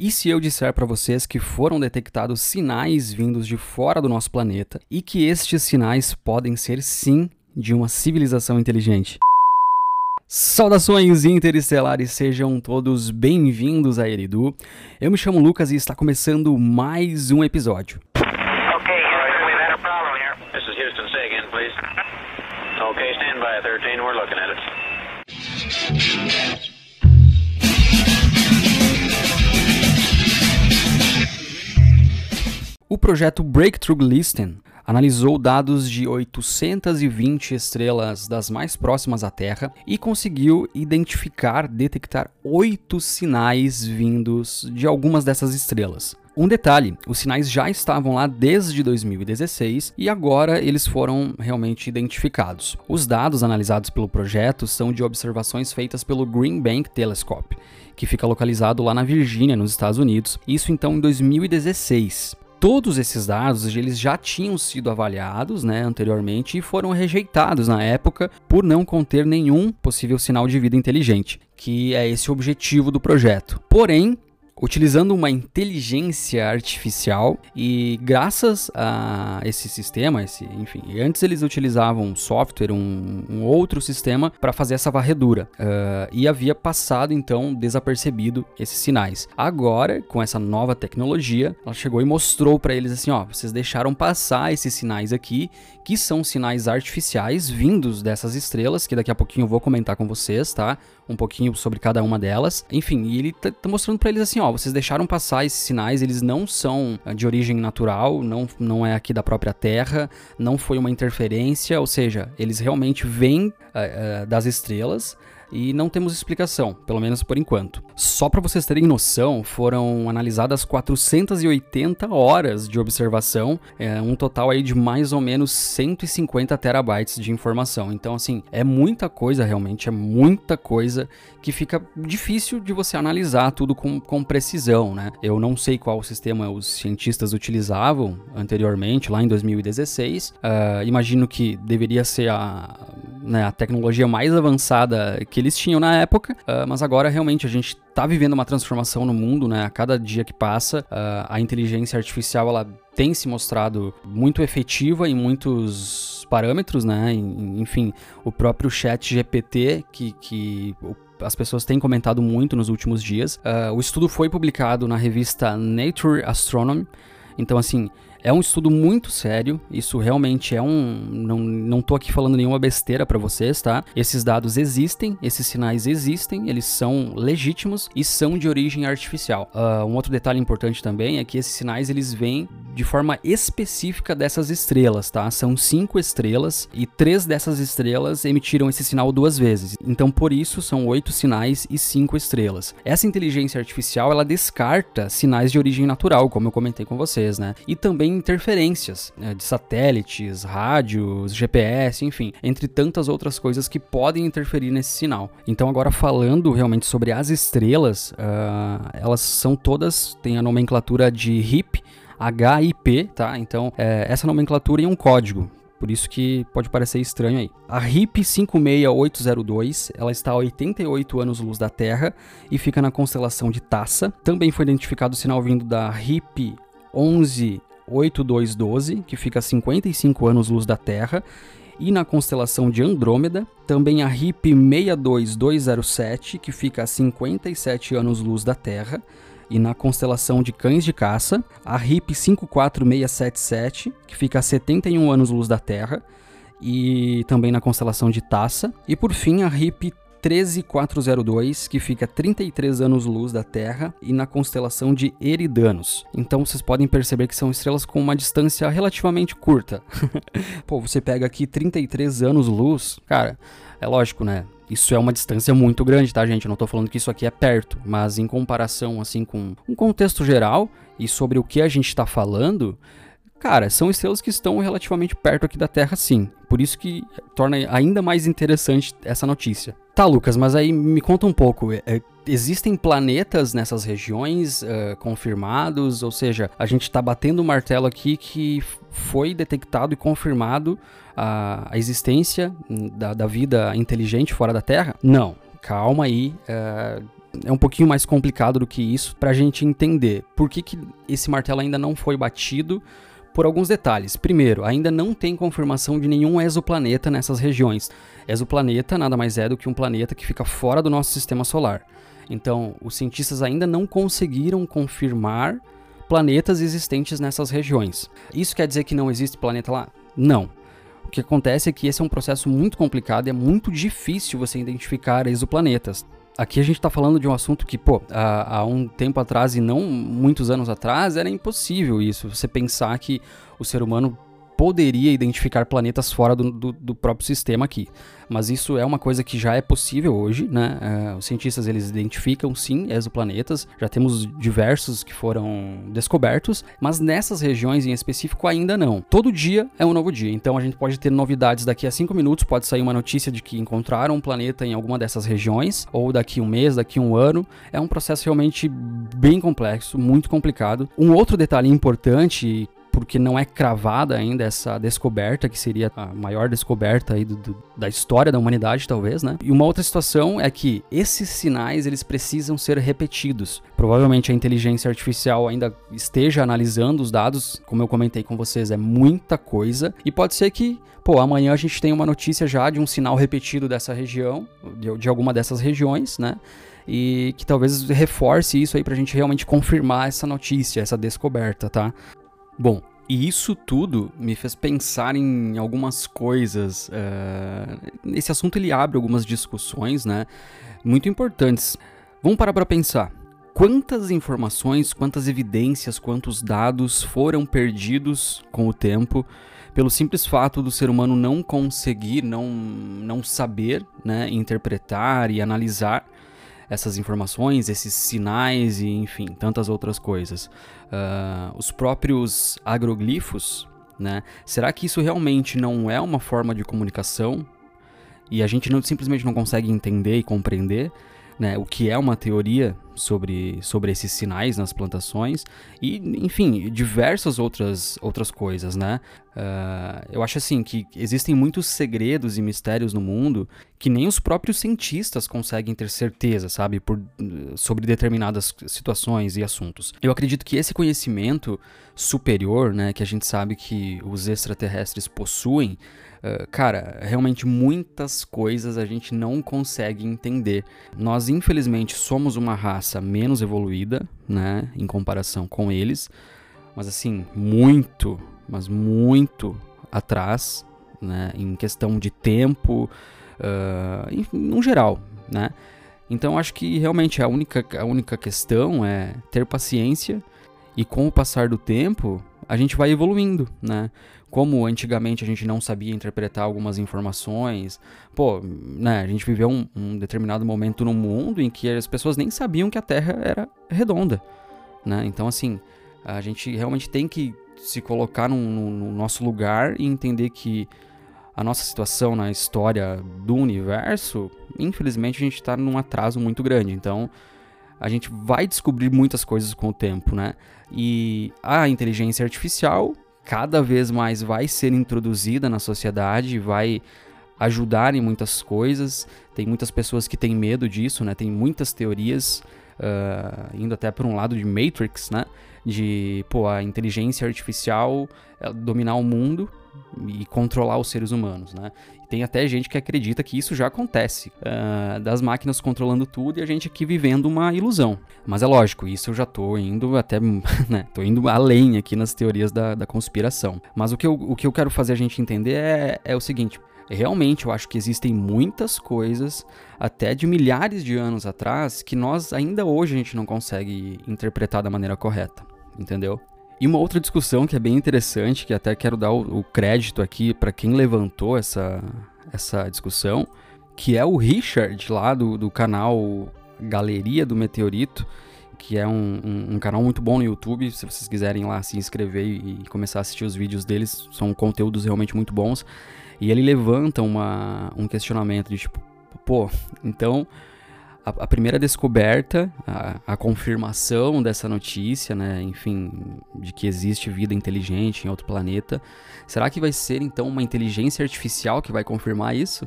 E se eu disser para vocês que foram detectados sinais vindos de fora do nosso planeta e que estes sinais podem ser sim de uma civilização inteligente? Saudações interestelares, sejam todos bem-vindos a Eridu. Eu me chamo Lucas e está começando mais um episódio. Okay, Houston, we've had a problem here. This is Houston. Say again, please. Okay, stand by, 13. We're looking at it. O projeto Breakthrough Listen analisou dados de 820 estrelas das mais próximas à Terra e conseguiu identificar, detectar oito sinais vindos de algumas dessas estrelas. Um detalhe: os sinais já estavam lá desde 2016 e agora eles foram realmente identificados. Os dados analisados pelo projeto são de observações feitas pelo Green Bank Telescope, que fica localizado lá na Virgínia, nos Estados Unidos, isso então em 2016. Todos esses dados eles já tinham sido avaliados né, anteriormente e foram rejeitados na época por não conter nenhum possível sinal de vida inteligente, que é esse o objetivo do projeto. Porém, utilizando uma inteligência artificial e graças a esse sistema, esse, enfim, antes eles utilizavam um software, um, um outro sistema para fazer essa varredura uh, e havia passado então desapercebido esses sinais. Agora, com essa nova tecnologia, ela chegou e mostrou para eles assim, ó, vocês deixaram passar esses sinais aqui, que são sinais artificiais vindos dessas estrelas, que daqui a pouquinho eu vou comentar com vocês, tá? Um pouquinho sobre cada uma delas. Enfim, e ele tá, tá mostrando para eles assim, ó, vocês deixaram passar esses sinais, eles não são de origem natural, não, não é aqui da própria Terra, não foi uma interferência, ou seja, eles realmente vêm uh, uh, das estrelas e não temos explicação, pelo menos por enquanto. Só para vocês terem noção, foram analisadas 480 horas de observação, é, um total aí de mais ou menos 150 terabytes de informação. Então, assim, é muita coisa realmente, é muita coisa que fica difícil de você analisar tudo com, com precisão, né? Eu não sei qual sistema os cientistas utilizavam anteriormente, lá em 2016. Uh, imagino que deveria ser a, né, a tecnologia mais avançada que eles tinham na época, uh, mas agora realmente a gente está vivendo uma transformação no mundo, né? A cada dia que passa, uh, a inteligência artificial ela tem se mostrado muito efetiva em muitos parâmetros, né? Enfim, o próprio Chat GPT que, que as pessoas têm comentado muito nos últimos dias. Uh, o estudo foi publicado na revista Nature Astronomy. Então, assim, é um estudo muito sério, isso realmente é um. Não, não tô aqui falando nenhuma besteira para vocês, tá? Esses dados existem, esses sinais existem, eles são legítimos e são de origem artificial. Uh, um outro detalhe importante também é que esses sinais eles vêm de forma específica dessas estrelas, tá? São cinco estrelas e três dessas estrelas emitiram esse sinal duas vezes. Então, por isso, são oito sinais e cinco estrelas. Essa inteligência artificial ela descarta sinais de origem natural, como eu comentei com vocês, né? E também interferências né, de satélites, rádios, GPS, enfim, entre tantas outras coisas que podem interferir nesse sinal. Então, agora falando realmente sobre as estrelas, uh, elas são todas, têm a nomenclatura de HIP, HIP, tá? Então, é, essa nomenclatura é um código, por isso que pode parecer estranho aí. A RIP 56802, ela está a 88 anos-luz da Terra e fica na constelação de Taça. Também foi identificado o sinal vindo da RIP 11 8212, que fica a 55 anos-luz da Terra, e na constelação de Andrômeda, também a RIP 62207, que fica a 57 anos-luz da Terra, e na constelação de Cães de Caça, a RIP 54677, que fica a 71 anos-luz da Terra, e também na constelação de Taça, e por fim a RIP 13402, que fica a 33 anos-luz da Terra e na constelação de Eridanos. Então vocês podem perceber que são estrelas com uma distância relativamente curta. Pô, você pega aqui 33 anos-luz, cara, é lógico, né? Isso é uma distância muito grande, tá, gente? Eu não tô falando que isso aqui é perto, mas em comparação, assim, com um contexto geral e sobre o que a gente tá falando, Cara, são estrelas que estão relativamente perto aqui da Terra, sim. Por isso que torna ainda mais interessante essa notícia. Tá, Lucas, mas aí me conta um pouco. É, existem planetas nessas regiões uh, confirmados? Ou seja, a gente está batendo o martelo aqui que foi detectado e confirmado a, a existência da, da vida inteligente fora da Terra? Não calma aí, uh, é um pouquinho mais complicado do que isso para a gente entender por que, que esse martelo ainda não foi batido por alguns detalhes. Primeiro, ainda não tem confirmação de nenhum exoplaneta nessas regiões. Exoplaneta nada mais é do que um planeta que fica fora do nosso sistema solar. Então, os cientistas ainda não conseguiram confirmar planetas existentes nessas regiões. Isso quer dizer que não existe planeta lá? Não. O que acontece é que esse é um processo muito complicado e é muito difícil você identificar exoplanetas. Aqui a gente está falando de um assunto que, pô, há, há, um tempo atrás e não muitos anos atrás era impossível isso. Você pensar que o ser humano poderia identificar planetas fora do, do, do, próprio sistema aqui. Mas isso é uma coisa que já é possível hoje, né? Uh, os cientistas eles identificam sim exoplanetas, já temos diversos que foram descobertos, mas nessas regiões em específico ainda não. Todo dia é um novo dia, então a gente pode ter novidades daqui a cinco minutos, pode sair uma notícia de que encontraram um planeta em alguma dessas regiões, ou daqui um mês, daqui um ano. É um processo realmente bem complexo, muito complicado. Um outro detalhe importante porque não é cravada ainda essa descoberta, que seria a maior descoberta aí do, do, da história da humanidade, talvez, né? E uma outra situação é que esses sinais, eles precisam ser repetidos. Provavelmente a inteligência artificial ainda esteja analisando os dados, como eu comentei com vocês, é muita coisa, e pode ser que, pô, amanhã a gente tenha uma notícia já de um sinal repetido dessa região, de, de alguma dessas regiões, né? e que talvez reforce isso aí pra gente realmente confirmar essa notícia, essa descoberta, tá? Bom, e isso tudo me fez pensar em algumas coisas. Uh, esse assunto ele abre algumas discussões, né? Muito importantes. Vamos parar para pensar. Quantas informações, quantas evidências, quantos dados foram perdidos com o tempo pelo simples fato do ser humano não conseguir, não, não saber, né, interpretar e analisar essas informações, esses sinais e, enfim, tantas outras coisas. Uh, os próprios agroglifos, né? Será que isso realmente não é uma forma de comunicação e a gente não, simplesmente não consegue entender e compreender? né, o que é uma teoria sobre, sobre esses sinais nas plantações e, enfim, diversas outras, outras coisas, né? Uh, eu acho assim que existem muitos segredos e mistérios no mundo que nem os próprios cientistas conseguem ter certeza, sabe, por, sobre determinadas situações e assuntos. Eu acredito que esse conhecimento superior, né, que a gente sabe que os extraterrestres possuem, uh, cara, realmente muitas coisas a gente não consegue entender. Nós, infelizmente, somos uma raça menos evoluída, né, em comparação com eles, mas assim, muito, mas muito atrás, né, em questão de tempo, uh, em, no geral, né. Então acho que realmente a única, a única questão é ter paciência e com o passar do tempo a gente vai evoluindo, né? como antigamente a gente não sabia interpretar algumas informações, pô, né, a gente viveu um, um, determinado momento no mundo em que as pessoas nem sabiam que a Terra era redonda, né? Então, assim, a gente realmente tem que se colocar no, no, no nosso lugar e entender que a nossa situação na história do universo, infelizmente, a gente está num atraso muito grande. Então, a gente vai descobrir muitas coisas com o tempo, né? E a inteligência artificial cada vez mais vai ser introduzida na sociedade, vai ajudar em muitas coisas. Tem muitas pessoas que têm medo disso, né? Tem muitas teorias uh, indo até por um lado de Matrix, né? De pô, a inteligência artificial dominar o mundo e controlar os seres humanos, né? Tem até gente que acredita que isso já acontece, uh, das máquinas controlando tudo e a gente aqui vivendo uma ilusão. Mas é lógico, isso eu já tô indo até, né, tô indo além aqui nas teorias da, da conspiração. Mas o que, eu, o que eu quero fazer a gente entender é, é o seguinte, realmente eu acho que existem muitas coisas, até de milhares de anos atrás, que nós ainda hoje a gente não consegue interpretar da maneira correta, entendeu? E uma outra discussão que é bem interessante, que até quero dar o, crédito aqui para quem levantou essa, essa discussão, que é o Richard lá do, do canal Galeria do Meteorito, que é um, um, um, canal muito bom no YouTube. Se vocês quiserem lá se inscrever e, e começar a assistir os vídeos deles, são conteúdos realmente muito bons. E ele levanta uma, um questionamento de tipo, pô, então a, a primeira descoberta, a, a, confirmação dessa notícia, né, enfim, de que existe vida inteligente em outro planeta, será que vai ser então uma inteligência artificial que vai confirmar isso?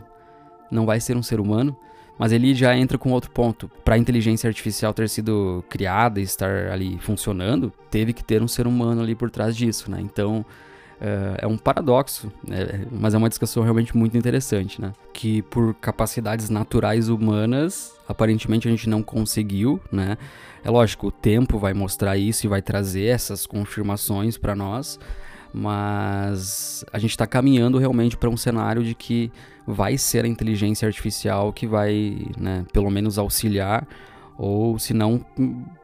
Não vai ser um ser humano? Mas ele já entra com outro ponto. Para a inteligência artificial ter sido criada e estar ali funcionando, teve que ter um ser humano ali por trás disso, né? Então, é, é um paradoxo, né? mas é uma discussão realmente muito interessante, né? Que por capacidades naturais humanas, aparentemente a gente não conseguiu, né? É lógico, o tempo vai mostrar isso e vai trazer essas confirmações para nós, mas a gente está caminhando realmente para um cenário de que vai ser a inteligência artificial que vai, né, pelo menos auxiliar ou se não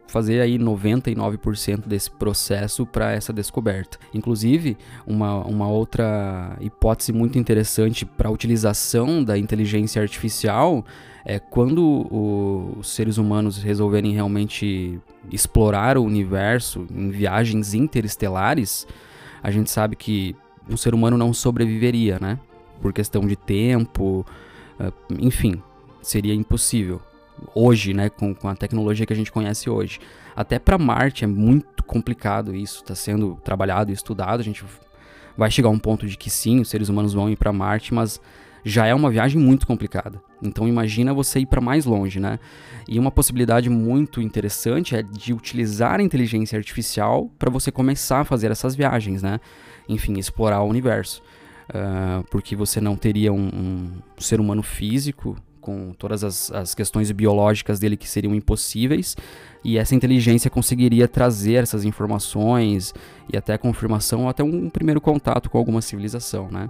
fazer aí 99% desse processo para essa descoberta. Inclusive, uma, uma outra hipótese muito interessante para a utilização da inteligência artificial é quando o, os seres humanos resolverem realmente explorar o universo em viagens interestelares, a gente sabe que um ser humano não sobreviveria, né? Por questão de tempo, ah, enfim, seria impossível hoje, né, com, com a tecnologia que a gente conhece hoje. Até para Marte é muito complicado isso, está sendo trabalhado e estudado. A gente vai chegar a um ponto de que sim, os seres humanos vão ir para Marte, mas já é uma viagem muito complicada. Então imagina você ir para mais longe, né? E uma possibilidade muito interessante é de utilizar a inteligência artificial para você começar a fazer essas viagens, né? Enfim, explorar o universo. Uh, porque você não teria um, um ser humano físico com todas as, as questões biológicas dele que seriam impossíveis, e essa inteligência conseguiria trazer essas informações e até confirmação, ou até um primeiro contato com alguma civilização, né?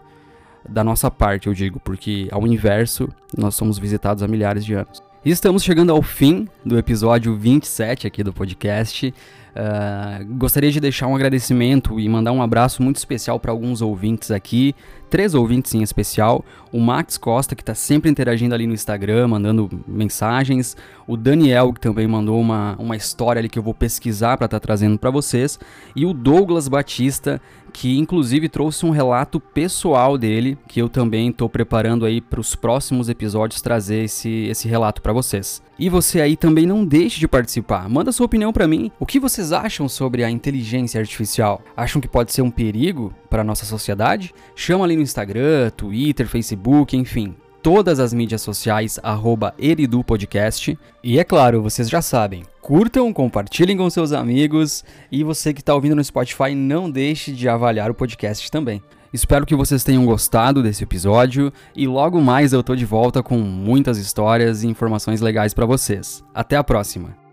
Da nossa parte, eu digo, porque ao inverso, nós somos visitados há milhares de anos. E estamos chegando ao fim do episódio 27 aqui do podcast. Uh, gostaria de deixar um agradecimento e mandar um abraço muito especial para alguns ouvintes aqui, três ouvintes em especial. O Max Costa, que está sempre interagindo ali no Instagram, mandando mensagens. O Daniel, que também mandou uma, uma história ali que eu vou pesquisar para estar tá trazendo para vocês. E o Douglas Batista, que inclusive trouxe um relato pessoal dele, que eu também estou preparando aí para os próximos episódios trazer esse, esse relato para vocês. E você aí também não deixe de participar. Manda sua opinião para mim. O que vocês acham sobre a inteligência artificial? Acham que pode ser um perigo para nossa sociedade? Chama ali no Instagram, Twitter, Facebook, enfim, todas as mídias sociais, arroba eridupodcast. E é claro, vocês já sabem, curtam, compartilhem com seus amigos e você que está ouvindo no Spotify, não deixe de avaliar o podcast também. Espero que vocês tenham gostado desse episódio e logo mais eu tô de volta com muitas histórias e informações legais para vocês. Até a próxima!